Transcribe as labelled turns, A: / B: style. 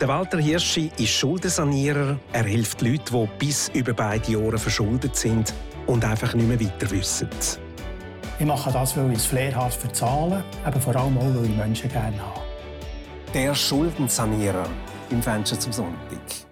A: Der Walter Hirschi ist Schuldensanierer. Er hilft Leuten, die bis über beide Jahre verschuldet sind und einfach nicht mehr weiter wissen.
B: Ich mache das, weil ich es Flair habe für Zahlen, aber vor allem auch, weil ich Menschen gerne habe.
A: Der Schuldensanierer im Fenster zum Sonntag.